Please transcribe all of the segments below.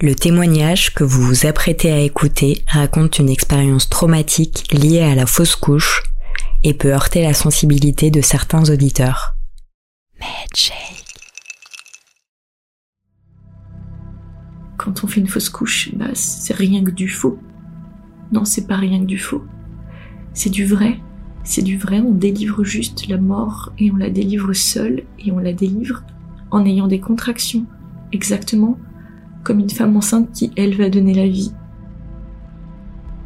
Le témoignage que vous vous apprêtez à écouter raconte une expérience traumatique liée à la fausse couche et peut heurter la sensibilité de certains auditeurs. Quand on fait une fausse couche, bah, c'est rien que du faux. Non, c'est pas rien que du faux. C'est du vrai. C'est du vrai, on délivre juste la mort et on la délivre seule et on la délivre en ayant des contractions. Exactement comme une femme enceinte qui, elle, va donner la vie.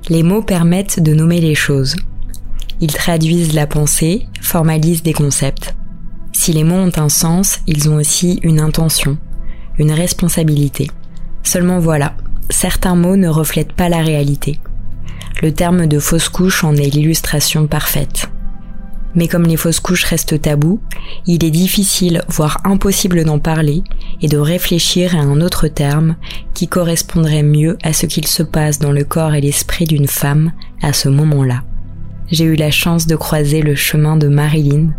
Les mots permettent de nommer les choses. Ils traduisent la pensée, formalisent des concepts. Si les mots ont un sens, ils ont aussi une intention, une responsabilité. Seulement voilà, certains mots ne reflètent pas la réalité. Le terme de fausse couche en est l'illustration parfaite. Mais comme les fausses couches restent tabous, il est difficile, voire impossible d'en parler et de réfléchir à un autre terme qui correspondrait mieux à ce qu'il se passe dans le corps et l'esprit d'une femme à ce moment-là. J'ai eu la chance de croiser le chemin de Marilyn,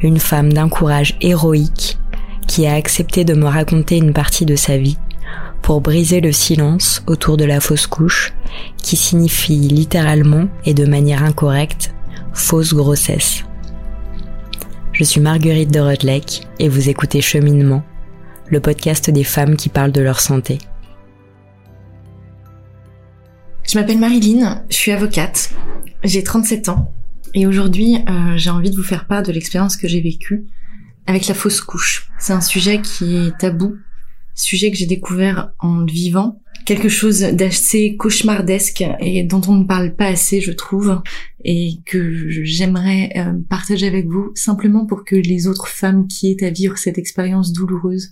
une femme d'un courage héroïque qui a accepté de me raconter une partie de sa vie pour briser le silence autour de la fausse couche qui signifie littéralement et de manière incorrecte fausse grossesse. Je suis Marguerite de Rotlec et vous écoutez Cheminement, le podcast des femmes qui parlent de leur santé. Je m'appelle Marilyn, je suis avocate, j'ai 37 ans et aujourd'hui euh, j'ai envie de vous faire part de l'expérience que j'ai vécue avec la fausse couche. C'est un sujet qui est tabou, sujet que j'ai découvert en vivant quelque chose d'assez cauchemardesque et dont on ne parle pas assez, je trouve, et que j'aimerais euh, partager avec vous simplement pour que les autres femmes qui aient à vivre cette expérience douloureuse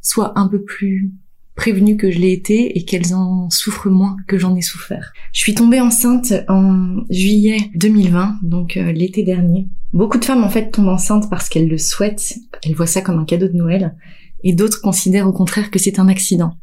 soient un peu plus prévenues que je l'ai été et qu'elles en souffrent moins que j'en ai souffert. Je suis tombée enceinte en juillet 2020, donc euh, l'été dernier. Beaucoup de femmes en fait tombent enceintes parce qu'elles le souhaitent, elles voient ça comme un cadeau de Noël, et d'autres considèrent au contraire que c'est un accident.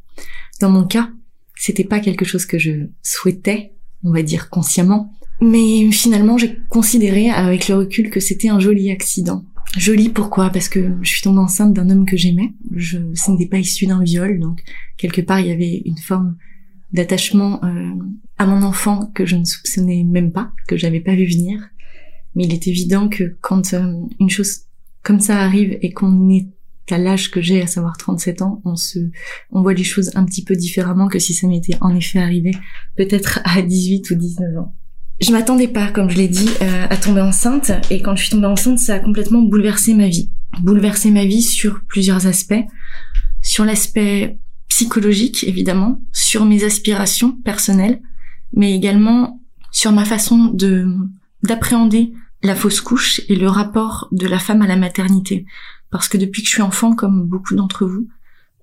Dans mon cas, c'était pas quelque chose que je souhaitais, on va dire consciemment. Mais finalement, j'ai considéré avec le recul que c'était un joli accident. Joli pourquoi? Parce que je suis tombée enceinte d'un homme que j'aimais. Je, ce n'était pas issu d'un viol, donc quelque part il y avait une forme d'attachement euh, à mon enfant que je ne soupçonnais même pas, que j'avais pas vu venir. Mais il est évident que quand euh, une chose comme ça arrive et qu'on est qu'à l'âge que j'ai, à savoir 37 ans, on se, on voit les choses un petit peu différemment que si ça m'était en effet arrivé peut-être à 18 ou 19 ans. Je m'attendais pas, comme je l'ai dit, euh, à tomber enceinte, et quand je suis tombée enceinte, ça a complètement bouleversé ma vie. Bouleversé ma vie sur plusieurs aspects. Sur l'aspect psychologique, évidemment, sur mes aspirations personnelles, mais également sur ma façon de, d'appréhender la fausse couche et le rapport de la femme à la maternité parce que depuis que je suis enfant, comme beaucoup d'entre vous,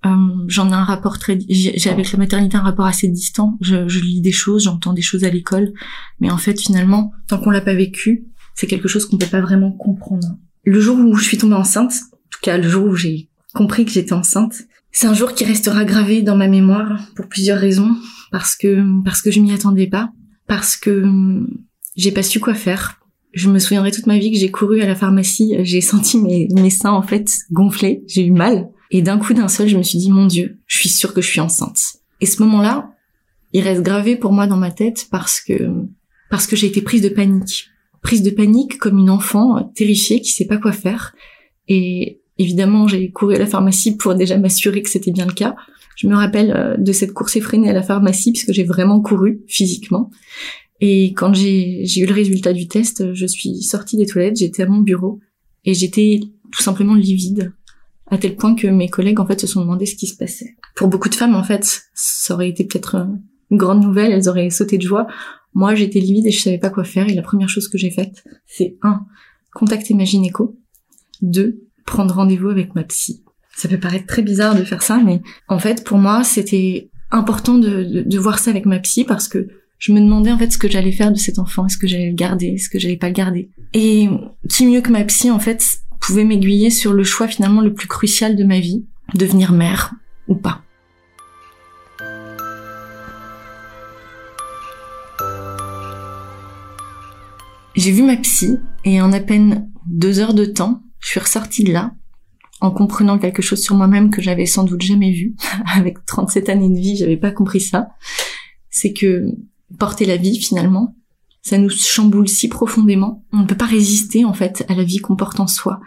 euh, j'en ai un rapport très, j'ai avec la maternité un rapport assez distant. Je, je lis des choses, j'entends des choses à l'école, mais en fait finalement, tant qu'on l'a pas vécu, c'est quelque chose qu'on peut pas vraiment comprendre. Le jour où je suis tombée enceinte, en tout cas le jour où j'ai compris que j'étais enceinte, c'est un jour qui restera gravé dans ma mémoire pour plusieurs raisons, parce que parce que je m'y attendais pas, parce que j'ai pas su quoi faire, je me souviendrai toute ma vie que j'ai couru à la pharmacie, j'ai senti mes, mes seins en fait gonfler, j'ai eu mal. Et d'un coup d'un seul, je me suis dit, mon Dieu, je suis sûre que je suis enceinte. Et ce moment-là, il reste gravé pour moi dans ma tête parce que, parce que j'ai été prise de panique. Prise de panique comme une enfant terrifiée qui sait pas quoi faire. Et évidemment, j'ai couru à la pharmacie pour déjà m'assurer que c'était bien le cas. Je me rappelle euh, de cette course effrénée à la pharmacie puisque j'ai vraiment couru physiquement. Et quand j'ai eu le résultat du test, je suis sortie des toilettes, j'étais à mon bureau et j'étais tout simplement livide à tel point que mes collègues en fait se sont demandé ce qui se passait. Pour beaucoup de femmes en fait, ça aurait été peut-être une grande nouvelle, elles auraient sauté de joie. Moi, j'étais livide et je savais pas quoi faire et la première chose que j'ai faite, c'est un, contacter ma gynéco, deux, prendre rendez-vous avec ma psy. Ça peut paraître très bizarre de faire ça, mais en fait, pour moi, c'était important de voir ça avec ma psy parce que je me demandais en fait ce que j'allais faire de cet enfant, est-ce que j'allais le garder, est-ce que j'allais pas le garder? Et qui mieux que ma psy en fait pouvait m'aiguiller sur le choix finalement le plus crucial de ma vie, devenir mère ou pas. J'ai vu ma psy et en à peine deux heures de temps, je suis ressortie de là en comprenant quelque chose sur moi-même que j'avais sans doute jamais vu. Avec 37 années de vie, j'avais pas compris ça. C'est que porter la vie, finalement, ça nous chamboule si profondément. On ne peut pas résister, en fait, à la vie qu'on porte en soi.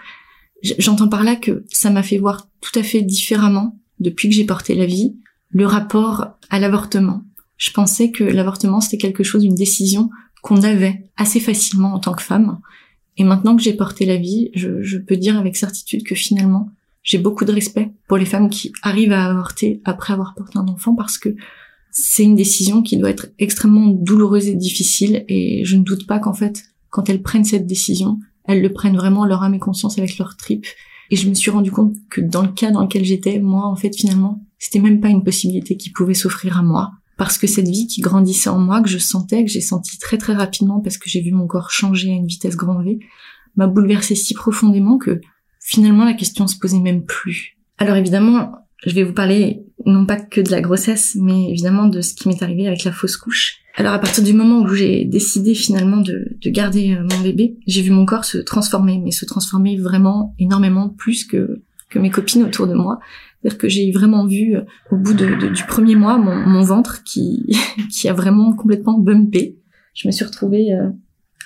J'entends par là que ça m'a fait voir tout à fait différemment, depuis que j'ai porté la vie, le rapport à l'avortement. Je pensais que l'avortement, c'était quelque chose, une décision qu'on avait assez facilement en tant que femme. Et maintenant que j'ai porté la vie, je, je, peux dire avec certitude que finalement, j'ai beaucoup de respect pour les femmes qui arrivent à avorter après avoir porté un enfant parce que c'est une décision qui doit être extrêmement douloureuse et difficile et je ne doute pas qu'en fait, quand elles prennent cette décision, elles le prennent vraiment leur âme et conscience avec leur tripes. Et je me suis rendu compte que dans le cas dans lequel j'étais, moi, en fait, finalement, c'était même pas une possibilité qui pouvait s'offrir à moi. Parce que cette vie qui grandissait en moi, que je sentais, que j'ai senti très très rapidement parce que j'ai vu mon corps changer à une vitesse grand V, m'a bouleversée si profondément que finalement la question se posait même plus. Alors évidemment, je vais vous parler non pas que de la grossesse, mais évidemment de ce qui m'est arrivé avec la fausse couche. Alors à partir du moment où j'ai décidé finalement de, de garder euh, mon bébé, j'ai vu mon corps se transformer, mais se transformer vraiment énormément plus que, que mes copines autour de moi. C'est-à-dire que j'ai vraiment vu euh, au bout du premier mois mon, mon ventre qui, qui a vraiment complètement bumpé. Je me suis retrouvée euh,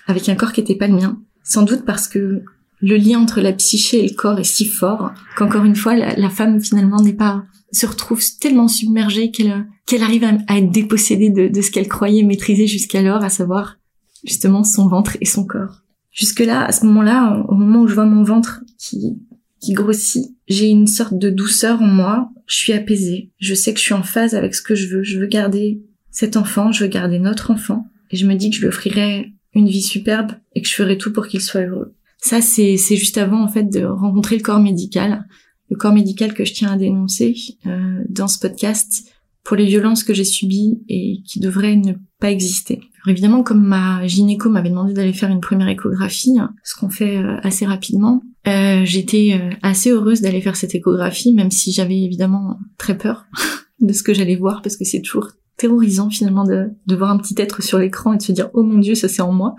avec un corps qui n'était pas le mien. Sans doute parce que le lien entre la psyché et le corps est si fort qu'encore une fois, la, femme finalement n'est pas se retrouve tellement submergée qu'elle qu'elle arrive à, être dépossédée de, de ce qu'elle croyait maîtriser jusqu'alors, à savoir justement son ventre et son corps. Jusque là, à ce moment-là, au moment où je vois mon ventre qui qui grossit, j'ai une sorte de douceur en moi. Je suis apaisée. Je sais que je suis en phase avec ce que je veux. Je veux garder cet enfant. Je veux garder notre enfant. Et je me dis que je lui offrirai une vie superbe et que je ferai tout pour qu'il soit heureux. Ça, c'est, juste avant en fait de rencontrer le corps médical, le corps médical que je tiens à dénoncer euh, dans ce podcast pour les violences que j'ai subies et qui devraient ne pas exister. Alors évidemment, comme ma gynéco m'avait demandé d'aller faire une première échographie, ce qu'on fait euh, assez rapidement, euh, j'étais euh, assez heureuse d'aller faire cette échographie, même si j'avais évidemment très peur de ce que j'allais voir, parce que c'est toujours terrorisant finalement de, de voir un petit être sur l'écran et de se dire oh mon dieu ça c'est en moi.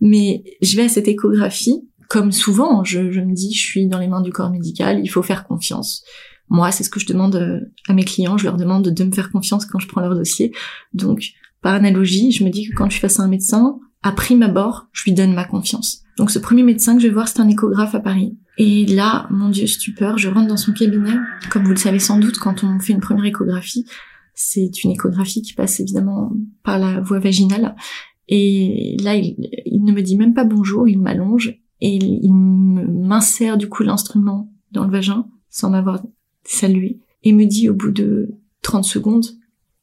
Mais je vais à cette échographie comme souvent, je, me dis, je suis dans les mains du corps médical, il faut faire confiance. Moi, c'est ce que je demande euh, à mes clients, je leur demande de me faire confiance quand je prends leur dossier. Donc, par analogie, je me dis que quand je suis face à un médecin, à prime abord, je lui donne ma confiance. Donc ce premier médecin que je vais voir, c'est un échographe à Paris. Et là, mon Dieu, stupeur, je rentre dans son cabinet. Comme vous le savez sans doute, quand on fait une première échographie, c'est une échographie qui passe évidemment par la voie vaginale. Et là, il, ne me dit même pas bonjour, il m'allonge et il, m'insère du coup l'instrument dans le vagin sans m'avoir salué et me dit au bout de 30 secondes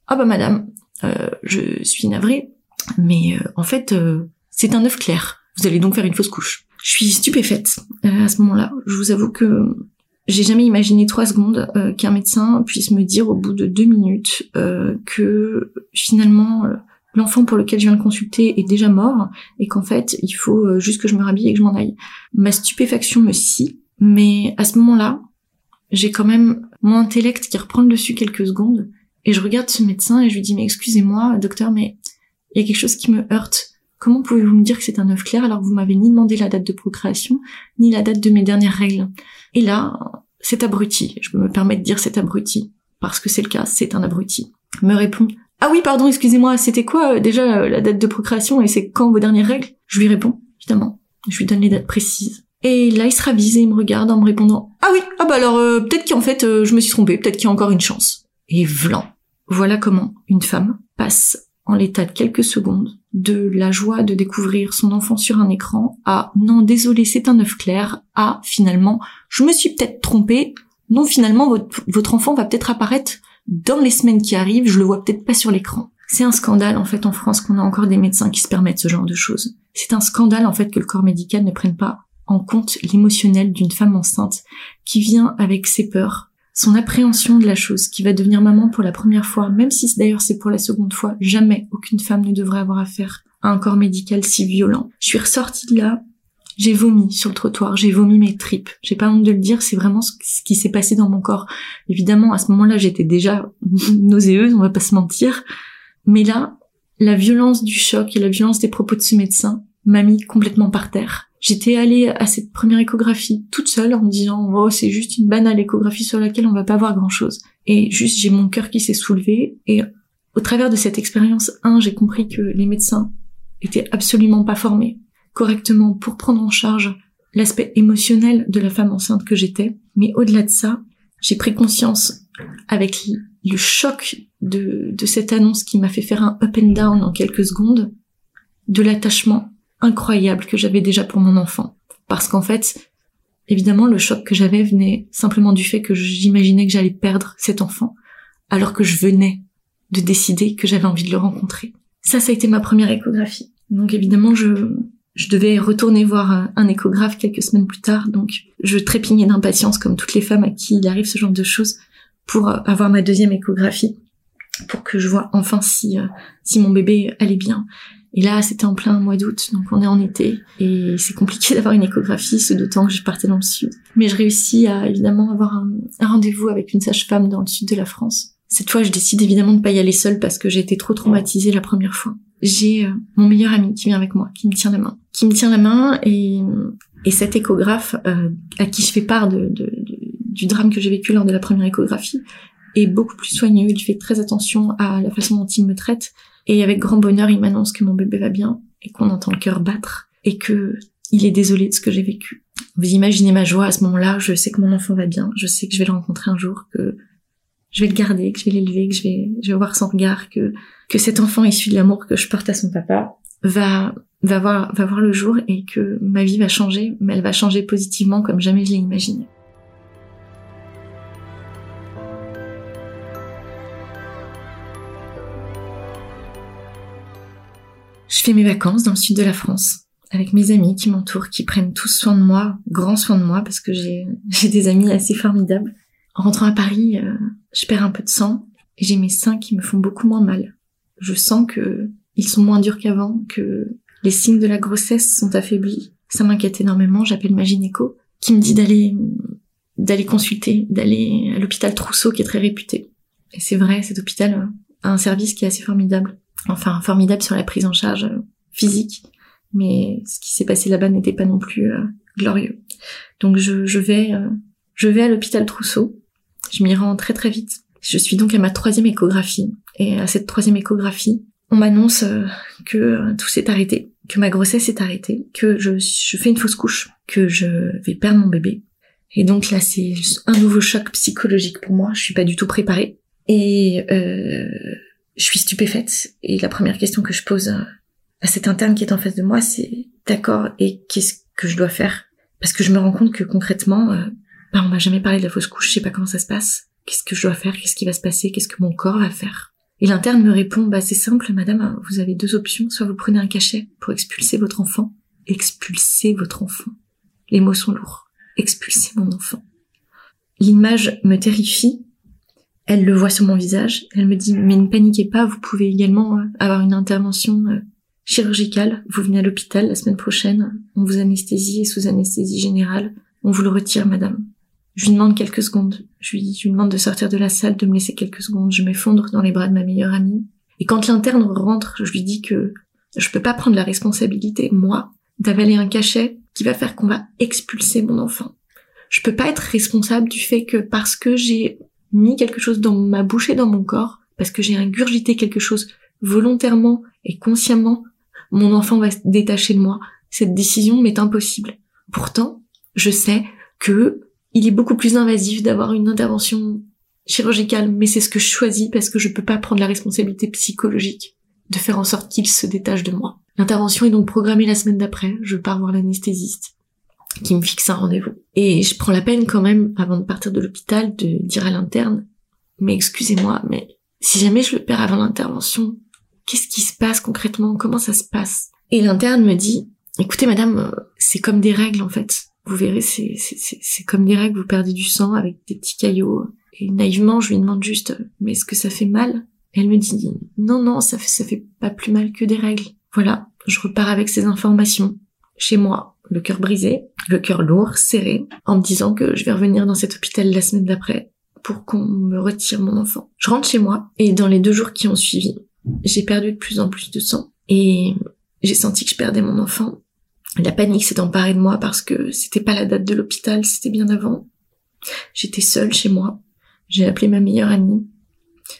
ah bah madame euh, je suis navrée mais euh, en fait euh, c'est un œuf clair. Vous allez donc faire une fausse couche. Je suis stupéfaite à ce moment-là. Je vous avoue que j'ai jamais imaginé trois secondes qu'un médecin puisse me dire au bout de deux minutes que finalement l'enfant pour lequel je viens de consulter est déjà mort et qu'en fait il faut euh, juste que je me rhabille et que je m'en aille. Ma stupéfaction me scie, mais à ce moment-là, j'ai quand même mon intellect qui reprend le dessus quelques secondes et je regarde ce médecin et je lui dis mais excusez-moi docteur mais il y a quelque chose qui me heurte. Comment pouvez-vous me dire que c'est un œuf clair alors que vous m'avez ni demandé la date de procréation ni la date de mes dernières règles? Et là, cet abruti, je peux me permettre de dire cet abruti parce que c'est le cas, c'est un abruti, me répond ah oui, pardon, excusez-moi, c'était quoi euh, déjà euh, la date de procréation et c'est quand vos dernières règles? Je lui réponds, évidemment. Je lui donne les dates précises. Et là, il se ravise et il me regarde en me répondant Ah oui, ah bah alors euh, peut-être qu'en fait je me suis trompée, peut-être qu'il y a encore une chance. Et vlan. Voilà comment une femme passe en l'état de quelques secondes de la joie de découvrir son enfant sur un écran à non désolé c'est un œuf clair à finalement je me suis peut-être trompée non finalement votre, votre enfant va peut-être apparaître dans les semaines qui arrivent, je le vois peut-être pas sur l'écran. C'est un scandale en fait en France qu'on a encore des médecins qui se permettent ce genre de choses. C'est un scandale en fait que le corps médical ne prenne pas en compte l'émotionnel d'une femme enceinte qui vient avec ses peurs, son appréhension de la chose, qui va devenir maman pour la première fois, même si d'ailleurs c'est pour la seconde fois, jamais aucune femme ne devrait avoir affaire à un corps médical si violent. Je suis ressortie de là j'ai vomi sur le trottoir, j'ai vomi mes tripes. J'ai pas honte de le dire, c'est vraiment ce qui s'est passé dans mon corps. Évidemment, à ce moment-là, j'étais déjà nauséeuse, on va pas se mentir. Mais là, la violence du choc et la violence des propos de ce médecin m'a mis complètement par terre. J'étais allée à cette première échographie toute seule en me disant oh c'est juste une banale échographie sur laquelle on va pas voir grand chose. Et juste j'ai mon cœur qui s'est soulevé et au travers de cette expérience, un, j'ai compris que les médecins étaient absolument pas formés correctement pour prendre en charge l'aspect émotionnel de la femme enceinte que j'étais. Mais au-delà de ça, j'ai pris conscience avec le choc de, cette annonce qui m'a fait faire un up and down en quelques secondes, de l'attachement incroyable que j'avais déjà pour mon enfant. Parce qu'en fait, évidemment, le choc que j'avais venait simplement du fait que j'imaginais que j'allais perdre cet enfant, alors que je venais de décider que j'avais envie de le rencontrer. Ça, ça a été ma première échographie. Donc évidemment, je, je devais retourner voir un échographe quelques semaines plus tard, donc je trépignais d'impatience comme toutes les femmes à qui il arrive ce genre de choses pour avoir ma deuxième échographie, pour que je vois enfin si, euh, si mon bébé allait bien. Et là, c'était en plein mois d'août, donc on est en été, et c'est compliqué d'avoir une échographie, ce d'autant que je partais dans le sud. Mais je réussis à évidemment avoir un, un rendez-vous avec une sage-femme dans le sud de la France. Cette fois, je décide évidemment de pas y aller seule parce que j'ai été trop traumatisée la première fois j'ai euh, mon meilleur ami qui vient avec moi, qui me tient la main, qui me tient la main et, et cet échographe euh, à qui je fais part de, de, du drame que j'ai vécu lors de la première échographie est beaucoup plus soigneux. Il fait très attention à la façon dont il me traite et avec grand bonheur, il m'annonce que mon bébé va bien et qu'on entend le cœur battre et que il est désolé de ce que j'ai vécu. Vous imaginez ma joie à ce moment-là. Je sais que mon enfant va bien. Je sais que je vais le rencontrer un jour, que je vais le garder, que je vais l'élever, que je vais, je vais voir son regard, que que cet enfant issu de l'amour que je porte à son papa va va voir va voir le jour et que ma vie va changer, mais elle va changer positivement comme jamais je l'ai imaginé. Je fais mes vacances dans le sud de la France avec mes amis qui m'entourent, qui prennent tous soin de moi, grand soin de moi parce que j'ai des amis assez formidables. En rentrant à Paris, euh, je perds un peu de sang et j'ai mes seins qui me font beaucoup moins mal. Je sens que ils sont moins durs qu'avant, que les signes de la grossesse sont affaiblis. Ça m'inquiète énormément. J'appelle ma gynéco qui me dit d'aller d'aller consulter, d'aller à l'hôpital Trousseau qui est très réputé. Et c'est vrai, cet hôpital a un service qui est assez formidable. Enfin, formidable sur la prise en charge physique. Mais ce qui s'est passé là-bas n'était pas non plus euh, glorieux. Donc je, je vais euh, je vais à l'hôpital Trousseau je m'y rends très très vite. Je suis donc à ma troisième échographie. Et à cette troisième échographie, on m'annonce euh, que euh, tout s'est arrêté, que ma grossesse est arrêtée, que je, fais une fausse couche, que je vais perdre mon bébé. Et donc là, c'est un nouveau choc psychologique pour moi. Je suis pas du tout préparée. Et euh, je suis stupéfaite. Et la première question que je pose à cette interne qui est en face de moi, c'est d'accord, et qu'est-ce que je dois faire? Parce que je me rends compte que concrètement, bah, on m'a jamais parlé de la fausse couche, je sais pas comment ça se passe. Qu'est-ce que je dois faire? Qu'est-ce qui va se passer? Qu'est-ce que mon corps va faire? Et l'interne me répond, bah c'est simple, madame, vous avez deux options. Soit vous prenez un cachet pour expulser votre enfant. Expulser votre enfant. Les mots sont lourds. Expulser mon enfant. L'image me terrifie. Elle le voit sur mon visage. Elle me dit, mais ne paniquez pas, vous pouvez également euh, avoir une intervention euh, chirurgicale. Vous venez à l'hôpital la semaine prochaine. On vous anesthésie et sous anesthésie générale. On vous le retire, madame. Je lui demande quelques secondes. Je lui, je lui demande de sortir de la salle, de me laisser quelques secondes. Je m'effondre dans les bras de ma meilleure amie. Et quand l'interne rentre, je lui dis que je peux pas prendre la responsabilité, moi, d'avaler un cachet qui va faire qu'on va expulser mon enfant. Je peux pas être responsable du fait que parce que j'ai mis quelque chose dans ma bouche et dans mon corps, parce que j'ai ingurgité quelque chose volontairement et consciemment, mon enfant va se détacher de moi. Cette décision m'est impossible. Pourtant, je sais que il est beaucoup plus invasif d'avoir une intervention chirurgicale, mais c'est ce que je choisis parce que je peux pas prendre la responsabilité psychologique de faire en sorte qu'il se détache de moi. L'intervention est donc programmée la semaine d'après. Je pars voir l'anesthésiste qui me fixe un rendez-vous. Et je prends la peine quand même, avant de partir de l'hôpital, de dire à l'interne, mais excusez-moi, mais si jamais je le perds avant l'intervention, qu'est-ce qui se passe concrètement? Comment ça se passe? Et l'interne me dit, écoutez madame, c'est comme des règles en fait. Vous verrez, c'est, c'est, comme des règles, vous perdez du sang avec des petits caillots. Et naïvement, je lui demande juste, mais est-ce que ça fait mal? Elle me dit, non, non, ça fait, ça fait pas plus mal que des règles. Voilà, je repars avec ces informations. Chez moi, le cœur brisé, le cœur lourd, serré, en me disant que je vais revenir dans cet hôpital la semaine d'après pour qu'on me retire mon enfant. Je rentre chez moi, et dans les deux jours qui ont suivi, j'ai perdu de plus en plus de sang. Et j'ai senti que je perdais mon enfant La panique s'est emparée de moi parce que c'était pas la date de l'hôpital, c'était bien avant. J'étais seule chez moi. J'ai appelé ma meilleure amie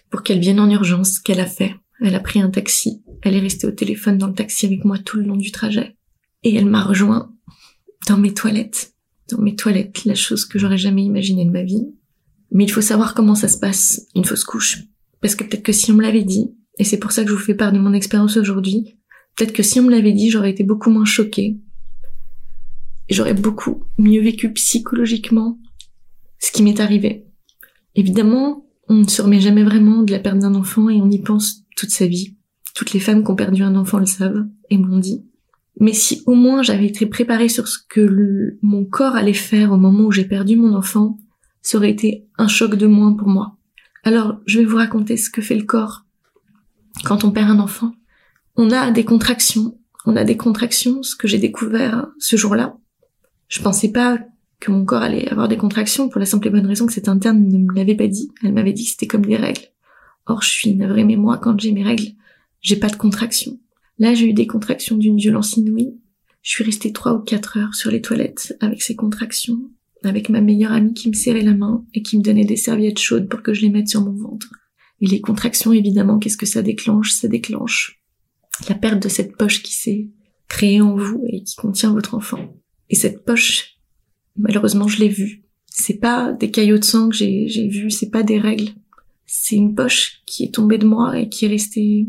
pour qu'elle vienne en urgence. Qu'elle a fait Elle a pris un taxi. Elle est restée au téléphone dans le taxi avec moi tout le long du trajet. Et elle m'a rejoint dans mes toilettes. Dans mes toilettes, la chose que j'aurais jamais imaginée de ma vie. Mais il faut savoir comment ça se passe, une fausse couche. Parce que peut-être que si on me l'avait dit, et c'est pour ça que je vous fais part de mon expérience aujourd'hui, peut-être que si on me l'avait dit, j'aurais été beaucoup moins choquée. J'aurais beaucoup mieux vécu psychologiquement ce qui m'est arrivé. Évidemment, on ne se remet jamais vraiment de la perte d'un enfant et on y pense toute sa vie. Toutes les femmes qui ont perdu un enfant le savent et m'ont dit. Mais si au moins j'avais été préparée sur ce que mon corps allait faire au moment où j'ai perdu mon enfant, ça aurait été un choc de moins pour moi. Alors, je vais vous raconter ce que fait le corps quand on perd un enfant. On a des contractions. On a des contractions, ce que j'ai découvert ce jour-là. Je pensais pas que mon corps allait avoir des contractions pour la simple et bonne raison que cette interne ne me l'avait pas dit. Elle m'avait dit que c'était comme des règles. Or, je suis navrée, mais moi, quand j'ai mes règles, j'ai pas de contractions. Là, j'ai eu des contractions d'une violence inouïe. Je suis restée trois ou quatre heures sur les toilettes avec ces contractions avec ma meilleure amie qui me serrait la main et qui me donnait des serviettes chaudes pour que je les mette sur mon ventre. Et les contractions, évidemment, qu'est-ce que ça déclenche? Ça déclenche la perte de cette poche qui s'est créée en vous et qui contient votre enfant. Et cette poche, malheureusement, je l'ai vue. C'est pas des caillots de sang que j'ai, j'ai vu, c'est pas des règles. C'est une poche qui est tombée de moi et qui est restée,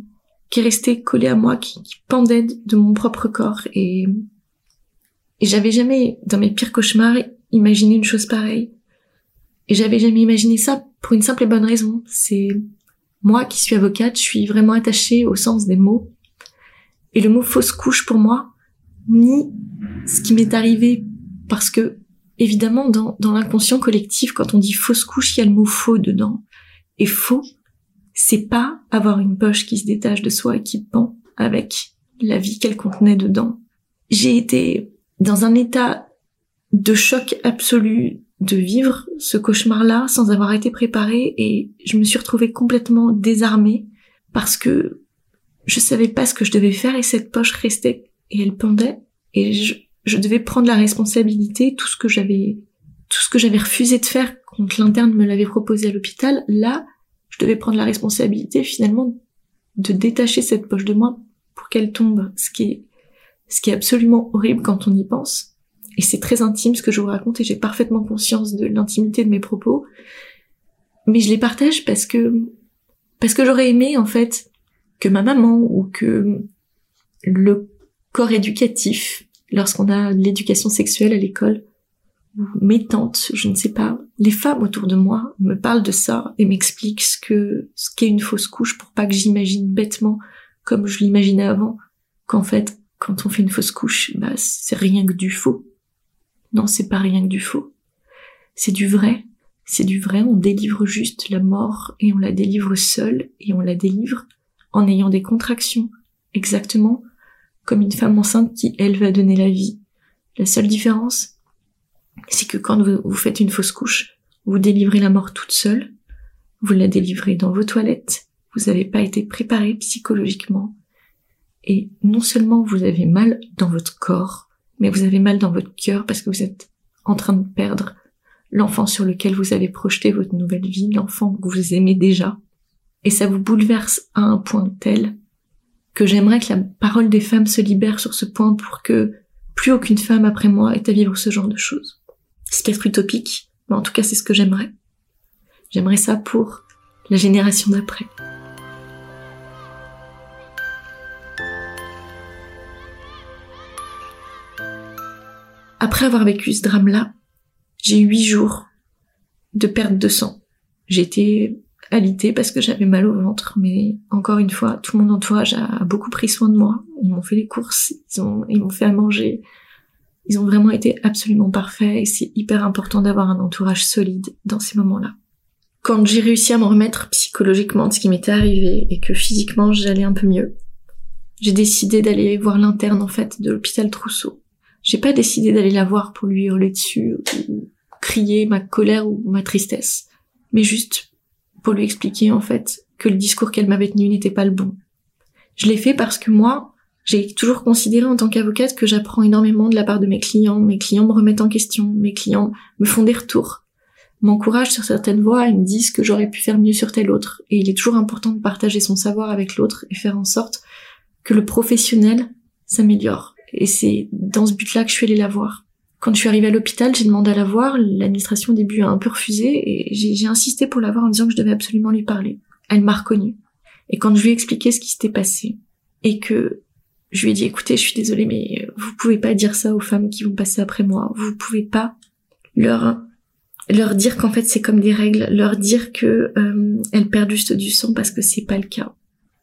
qui est restée collée à moi, qui, pendait de mon propre corps et, et j'avais jamais, dans mes pires cauchemars, imaginer une chose pareille. Et j'avais jamais imaginé ça pour une simple et bonne raison. C'est moi qui suis avocate, je suis vraiment attachée au sens des mots. Et le mot fausse couche pour moi, ni ce qui m'est arrivé parce que évidemment dans, l'inconscient collectif, quand on dit fausse couche, il y a le mot faux dedans. Et faux, c'est pas avoir une poche qui se détache de soi et qui pend avec la vie qu'elle contenait dedans. J'ai été dans un état de choc absolu de vivre ce cauchemar-là sans avoir été préparée et je me suis retrouvée complètement désarmée parce que je savais pas ce que je devais faire et cette poche restait et elle pendait et je, devais prendre la responsabilité tout ce que j'avais tout ce que j'avais refusé de faire quand l'interne me l'avait proposé à l'hôpital là je devais prendre la responsabilité finalement de détacher cette poche de moi pour qu'elle tombe ce qui est ce qui est absolument horrible quand on y pense et c'est très intime ce que je vous raconte et j'ai parfaitement conscience de l'intimité de mes propos. Mais je les partage parce que, parce que j'aurais aimé, en fait, que ma maman ou que le corps éducatif, lorsqu'on a l'éducation sexuelle à l'école, mes tantes, je ne sais pas, les femmes autour de moi me parlent de ça et m'expliquent ce que, ce qu'est une fausse couche pour pas que j'imagine bêtement comme je l'imaginais avant, qu'en fait, quand on fait une fausse couche, bah, c'est rien que du faux. Non, c'est pas rien que du faux. C'est du vrai. C'est du vrai, on délivre juste la mort et on la délivre seule et on la délivre en ayant des contractions. Exactement comme une femme enceinte qui, elle, va donner la vie. La seule différence, c'est que quand vous, faites une fausse couche, vous délivrez la mort toute seule, vous la délivrez dans vos toilettes, vous n'avez pas été préparé psychologiquement, et non seulement vous avez mal dans votre corps, mais vous avez mal dans votre cœur parce que vous êtes en train de perdre l'enfant sur lequel vous avez projeté votre nouvelle vie, l'enfant que vous aimez déjà. Et ça vous bouleverse à un point tel que j'aimerais que la parole des femmes se libère sur ce point pour que plus aucune femme après moi ait à vivre ce genre de choses. C'est peut-être utopique, mais en tout cas c'est ce que j'aimerais. J'aimerais ça pour la génération d'après. Après avoir vécu ce drame-là, j'ai huit jours de perte de sang. J'étais alitée parce que j'avais mal au ventre, mais encore une fois, tout mon entourage a beaucoup pris soin de moi. Ils m'ont fait les courses, ils ont, ils m'ont fait à manger. Ils ont vraiment été absolument parfaits et c'est hyper important d'avoir un entourage solide dans ces moments-là. Quand j'ai réussi à me remettre psychologiquement de ce qui m'était arrivé et que physiquement j'allais un peu mieux, j'ai décidé d'aller voir l'interne en fait de l'hôpital Trousseau j'ai pas décidé d'aller la voir pour lui hurler dessus ou crier ma colère ou ma tristesse, mais juste pour lui expliquer en fait que le discours qu'elle m'avait tenu n'était pas le bon. Je l'ai fait parce que moi, J'ai toujours considéré en tant qu'avocate que j'apprends énormément de la part de mes clients. Mes clients me remettent en question, mes clients me font des retours, m'encouragent sur certaines voies et me disent que j'aurais pu faire mieux sur telle autre. Et il est toujours important de partager son savoir avec l'autre et faire en sorte que le professionnel s'améliore. Et c'est dans ce but-là que je suis allée la voir. Quand je suis arrivée à l'hôpital, j'ai demandé à la voir. L'administration au début a un peu refusé et j'ai insisté pour la voir en disant que je devais absolument lui parler. Elle m'a reconnue. Et quand je lui ai expliqué ce qui s'était passé et que je lui ai dit écoutez, je suis désolée, mais vous pouvez pas dire ça aux femmes qui vont passer après moi. Vous pouvez pas leur leur dire qu'en fait c'est comme des règles, leur dire que euh, elles perdent juste du sang parce que c'est pas le cas.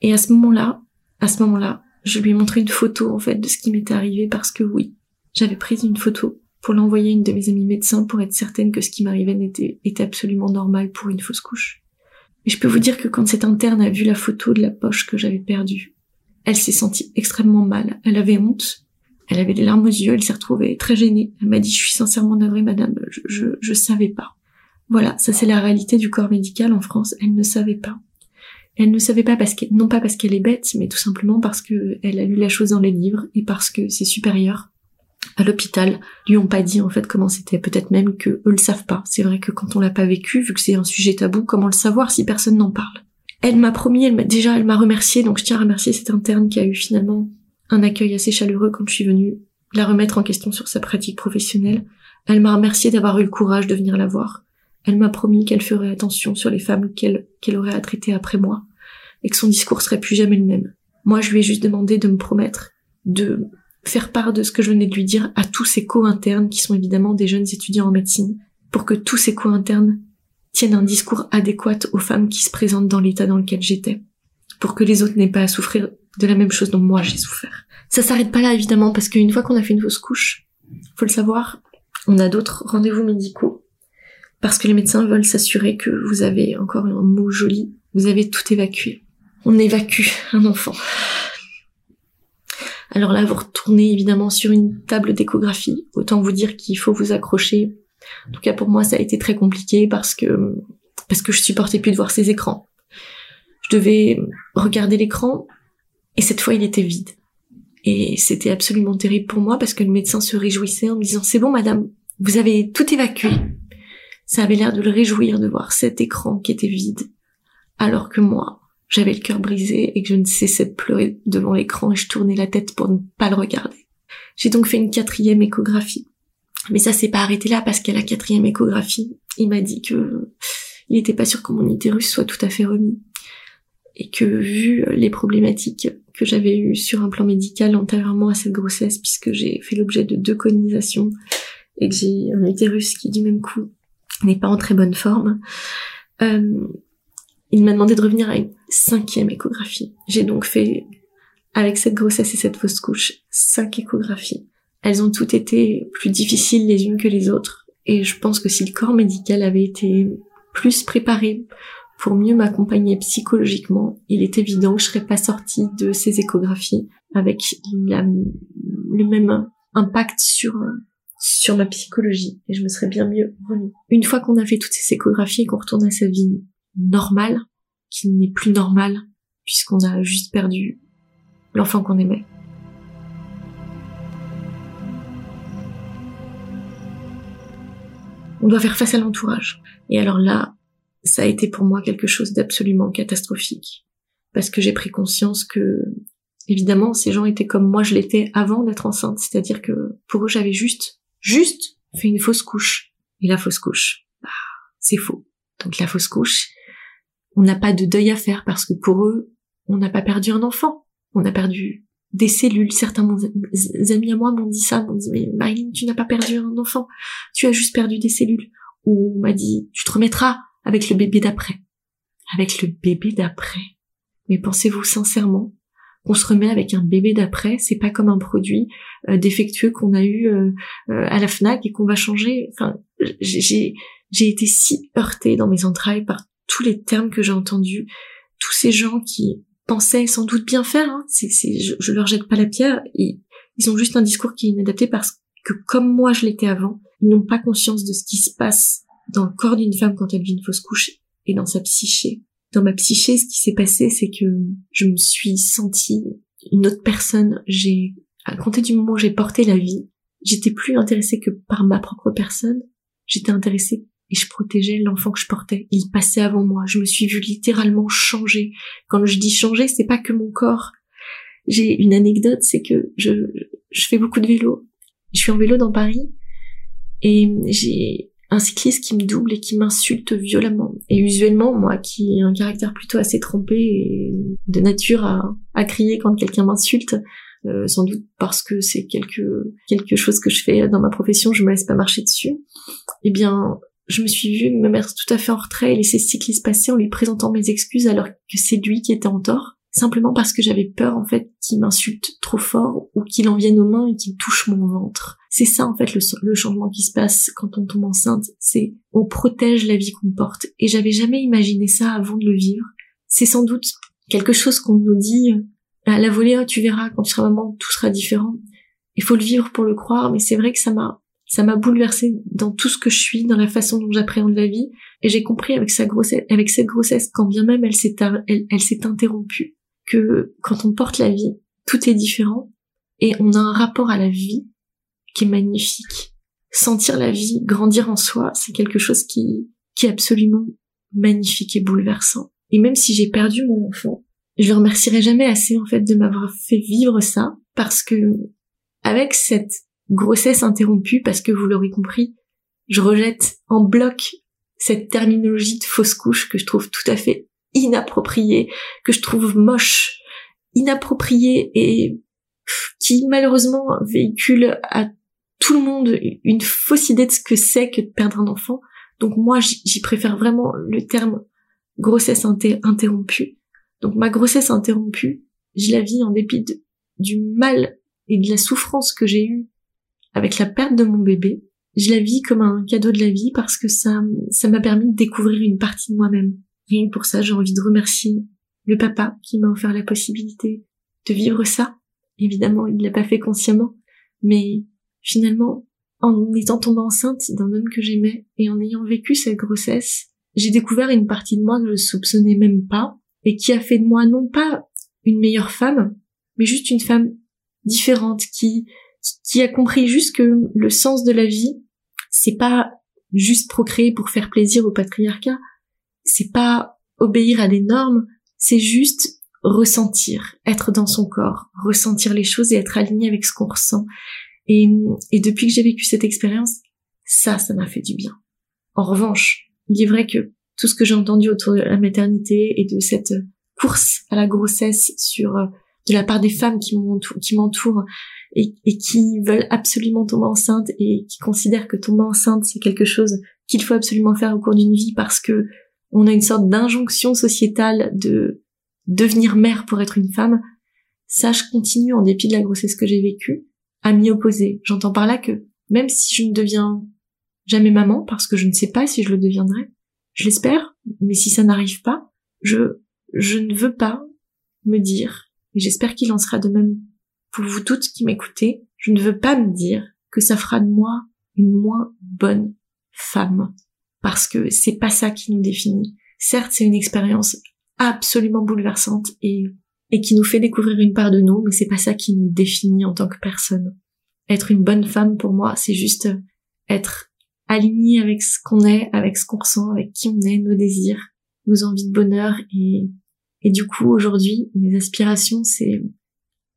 Et à ce moment-là, à ce moment-là, je lui ai montré une photo en fait de ce qui m'était arrivé parce que oui, j'avais pris une photo pour l'envoyer à une de mes amies médecins pour être certaine que ce qui m'arrivait n'était était absolument normal pour une fausse couche. Et je peux vous dire que quand cette interne a vu la photo de la poche que j'avais perdue, elle s'est sentie extrêmement mal. Elle avait honte. Elle avait des larmes aux yeux. Elle s'est retrouvée très gênée. Elle m'a dit, je suis sincèrement navrée, madame. Je, je, je savais pas. Voilà. Ça, c'est la réalité du corps médical en France. Elle ne savait pas. Elle ne savait pas parce qu'elle, non pas parce qu'elle est bête, mais tout simplement parce que elle a lu la chose dans les livres et parce que ses supérieurs à l'hôpital lui ont pas dit en fait comment c'était. Peut-être même que eux le savent pas. C'est vrai que quand on l'a pas vécu, vu que c'est un sujet tabou, comment le savoir si personne n'en parle? Elle m'a promis, elle m'a déjà, elle m'a remercié, donc je tiens à remercier cette interne qui a eu finalement un accueil assez chaleureux quand je suis venue la remettre en question sur sa pratique professionnelle. Elle m'a remercié d'avoir eu le courage de venir la voir. Elle m'a promis qu'elle ferait attention sur les femmes qu'elle qu'elle aurait à traiter après moi et que son discours serait plus jamais le même. Moi, je lui ai juste demandé de me promettre de faire part de ce que je venais de lui dire à tous ses co-internes qui sont évidemment des jeunes étudiants en médecine pour que tous ces co-internes tiennent un discours adéquat aux femmes qui se présentent dans l'état dans lequel j'étais, pour que les autres n'aient pas à souffrir de la même chose dont moi j'ai souffert. Ça s'arrête pas là évidemment parce qu'une fois qu'on a fait une fausse couche, faut le savoir, on a d'autres rendez-vous médicaux parce que les médecins veulent s'assurer que vous avez encore un mot joli, vous avez tout évacué. On évacue un enfant. Alors là, vous retournez évidemment sur une table d'échographie. Autant vous dire qu'il faut vous accrocher en tout cas pour moi ça a été très compliqué parce que parce que je supportais plus de voir ces écrans. Je devais regarder l'écran et cette fois il était vide. Et c'était absolument terrible pour moi parce que le médecin se réjouissait en me disant c'est bon madame, vous avez tout évacué. Ça avait l'air de le réjouir de voir cet écran qui était vide. Alors que moi, j'avais le cœur brisé et que je ne cessais de pleurer devant l'écran et je tournais la tête pour ne pas le regarder. J'ai donc fait une quatrième échographie. Mais ça s'est pas arrêté là parce qu'à la quatrième échographie, il m'a dit que il n'était pas sûr que mon utérus soit tout à fait remis. Et que vu les problématiques que j'avais eues sur un plan médical antérieurement à cette grossesse, puisque j'ai fait l'objet de deux colonisations et que j'ai un utérus qui du même coup n'est pas en très bonne forme, euh, il m'a demandé de revenir à une cinquième échographie. J'ai donc fait, avec cette grossesse et cette fausse couche, cinq échographies. Elles ont toutes été plus difficiles les unes que les autres. Et je pense que si le corps médical avait été plus préparé pour mieux m'accompagner psychologiquement, il est évident que je serais pas sortie de ces échographies avec le même impact sur sur ma psychologie et je me serais bien mieux remis. Une fois qu'on a fait toutes ces échographies et qu'on retourne à sa vie normale, qui n'est plus normale puisqu'on a juste perdu l'enfant qu'on aimait. on doit faire face à l'entourage. Et alors là, ça a été pour moi quelque chose d'absolument catastrophique. Parce que j'ai pris conscience que, évidemment, ces gens étaient comme moi je l'étais avant d'être enceinte. C'est-à-dire que pour eux, j'avais juste, juste fait une fausse couche. Et la fausse couche, bah, c'est faux. Donc la fausse couche, on n'a pas de deuil à faire parce que pour eux, on n'a pas perdu un enfant. On a perdu des cellules. Certains amis à moi m'ont dit ça, m'ont dit mais Marine, tu n'as pas perdu un enfant, tu as juste perdu des cellules. Ou on m'a dit tu te remettras avec le bébé d'après. Avec le bébé d'après. Mais pensez-vous sincèrement qu'on se remet avec un bébé d'après, c'est pas comme un produit euh, défectueux qu'on a eu euh, euh, à la Fnac et qu'on va changer. Enfin, j'ai j'ai été si heurtée dans mes entrailles par tous les termes que j'ai entendus, tous ces gens qui pensaient sans doute bien faire. Hein. Je, je, leur jette pas la pierre. Ils, ils ont juste un discours qui est inadapté parce que comme moi je l'étais avant, ils n'ont pas conscience de ce qui se passe dans le corps d'une femme quand elle vit une fausse couche et dans sa psyché. Dans ma psyché, ce qui s'est passé, c'est que je me suis sentie une autre personne. J'ai, à compter du moment où j'ai porté la vie, j'étais plus intéressée que par ma propre personne. J'étais intéressée et je protégeais l'enfant que je portais. Il passait avant moi. Je me suis vue littéralement changer. Quand je dis changer, c'est pas que mon corps. J'ai une anecdote, c'est que je, fais beaucoup de vélo. Je suis en vélo dans Paris et j'ai un cycliste qui me double et qui m'insulte violemment. Et usuellement, moi qui ai un caractère plutôt assez trompé et de nature à, crier quand quelqu'un m'insulte, euh, sans doute parce que c'est quelque quelque chose que je fais dans ma profession, je me laisse pas marcher dessus. Eh bien, je me suis vue me mettre tout à fait en retrait et laisser ce cycliste passer en lui présentant mes excuses alors que c'est lui qui était en tort, simplement parce que j'avais peur en fait qu'il m'insulte trop fort ou qu'il en vienne aux mains et qu'il touche mon ventre. C'est ça en fait le, changement qui se passe quand on tombe enceinte, c'est on protège la vie qu'on porte et j'avais jamais imaginé ça avant de le vivre. C'est sans doute quelque chose qu'on nous dit euh, à la volée, oh, tu verras quand tu seras maman, tout sera différent. Il faut le vivre pour le croire, mais c'est vrai que ça m'a ça m'a bouleversée dans tout ce que je suis, dans la façon dont j'appréhende la vie, et j'ai compris avec sa grossesse, avec cette grossesse, quand bien même elle s'est interrompue, que quand on porte la vie, tout est différent, et on a un rapport à la vie qui est magnifique. Sentir la vie grandir en soi, c'est quelque chose qui, qui est absolument magnifique et bouleversant. Et même si j'ai perdu mon enfant, je le remercierai jamais assez en fait de m'avoir fait vivre ça parce que avec cette grossesse interrompue, parce que vous l'aurez compris, je rejette en bloc cette terminologie de fausse couche que je trouve tout à fait inappropriée, que je trouve moche, inappropriée et qui malheureusement véhicule à tout le monde une fausse idée de ce que c'est que de perdre un enfant. Donc moi, j'y préfère vraiment le terme grossesse interrompue. Donc ma grossesse interrompue, je la vis en dépit du mal et de la souffrance que j'ai eue avec la perte de mon bébé. Je la vis comme un cadeau de la vie parce que ça, ça m'a permis de découvrir une partie de moi-même. Rien que pour ça, j'ai envie de remercier le papa qui m'a offert la possibilité de vivre ça. Évidemment, il ne l'a pas fait consciemment, mais finalement, en étant tombée enceinte d'un homme que j'aimais et en ayant vécu cette grossesse, j'ai découvert une partie de moi que je soupçonnais même pas et qui a fait de moi non pas une meilleure femme, mais juste une femme différente qui qui a compris juste que le sens de la vie, c'est pas juste procréer pour faire plaisir au patriarcat, c'est pas obéir à des normes, c'est juste ressentir, être dans son corps, ressentir les choses et être aligné avec ce qu'on ressent. Et, et depuis que j'ai vécu cette expérience, ça, ça m'a fait du bien. En revanche, il est vrai que tout ce que j'ai entendu autour de la maternité et de cette course à la grossesse sur de la part des femmes qui m'entourent et, qui veulent absolument tomber enceinte et qui considèrent que tomber enceinte c'est quelque chose qu'il faut absolument faire au cours d'une vie parce que on a une sorte d'injonction sociétale de devenir mère pour être une femme, ça je continue en dépit de la grossesse que j'ai vécue à m'y opposer. J'entends par là que même si je ne deviens jamais maman parce que je ne sais pas si je le deviendrai, je l'espère, mais si ça n'arrive pas, je je ne veux pas me dire et j'espère qu'il en sera de même pour vous toutes qui m'écoutez, je ne veux pas me dire que ça fera de moi une moins bonne femme. Parce que c'est pas ça qui nous définit. Certes, c'est une expérience absolument bouleversante et, qui nous fait découvrir une part de nous, mais c'est pas ça qui nous définit en tant que personne. Être une bonne femme pour moi, c'est juste être aligné avec ce qu'on est, avec ce qu'on ressent, avec qui on est, nos désirs, nos envies de bonheur et du coup aujourd'hui mes aspirations c'est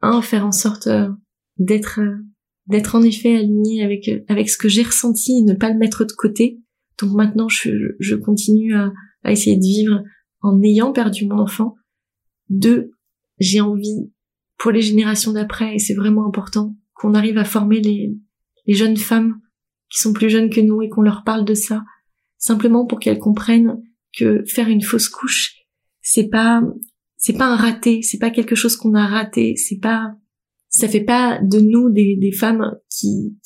un faire en sorte euh, d'être euh, d'être en effet aligné avec euh, avec ce que j'ai ressenti et ne pas le mettre de côté. Donc maintenant je, je continue à, à essayer de vivre en ayant perdu mon enfant. Deux j'ai envie pour les générations d'après et c'est vraiment important qu'on arrive à former les les jeunes femmes qui sont plus jeunes que nous et qu'on leur parle de ça simplement pour qu'elles comprennent que faire une fausse couche c'est pas c'est pas un raté, c'est pas quelque chose qu'on a raté, c'est pas ça fait pas de nous des, des femmes qui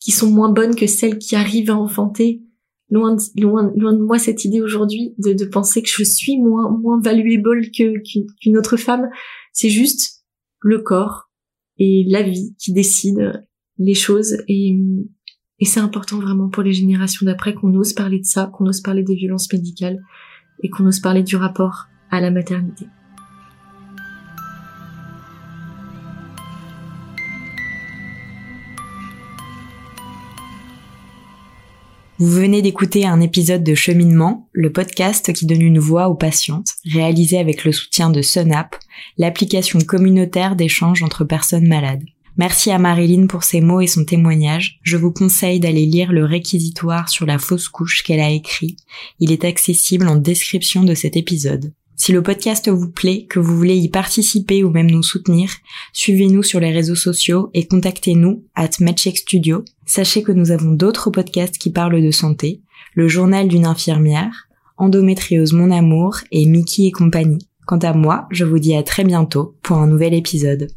qui sont moins bonnes que celles qui arrivent à enfanter. Loin de, loin, loin de moi cette idée aujourd'hui de, de penser que je suis moins moins valuable que qu'une autre femme. C'est juste le corps et la vie qui décident les choses et et c'est important vraiment pour les générations d'après qu'on ose parler de ça, qu'on ose parler des violences médicales et qu'on ose parler du rapport à la maternité. Vous venez d'écouter un épisode de Cheminement, le podcast qui donne une voix aux patientes, réalisé avec le soutien de Sunap, l'application communautaire d'échange entre personnes malades. Merci à Marilyn pour ses mots et son témoignage. Je vous conseille d'aller lire le réquisitoire sur la fausse couche qu'elle a écrit. Il est accessible en description de cet épisode. Si le podcast vous plaît, que vous voulez y participer ou même nous soutenir, suivez-nous sur les réseaux sociaux et contactez-nous at MedCheck Studio. Sachez que nous avons d'autres podcasts qui parlent de santé, le journal d'une infirmière, Endométriose Mon Amour et Mickey et compagnie. Quant à moi, je vous dis à très bientôt pour un nouvel épisode.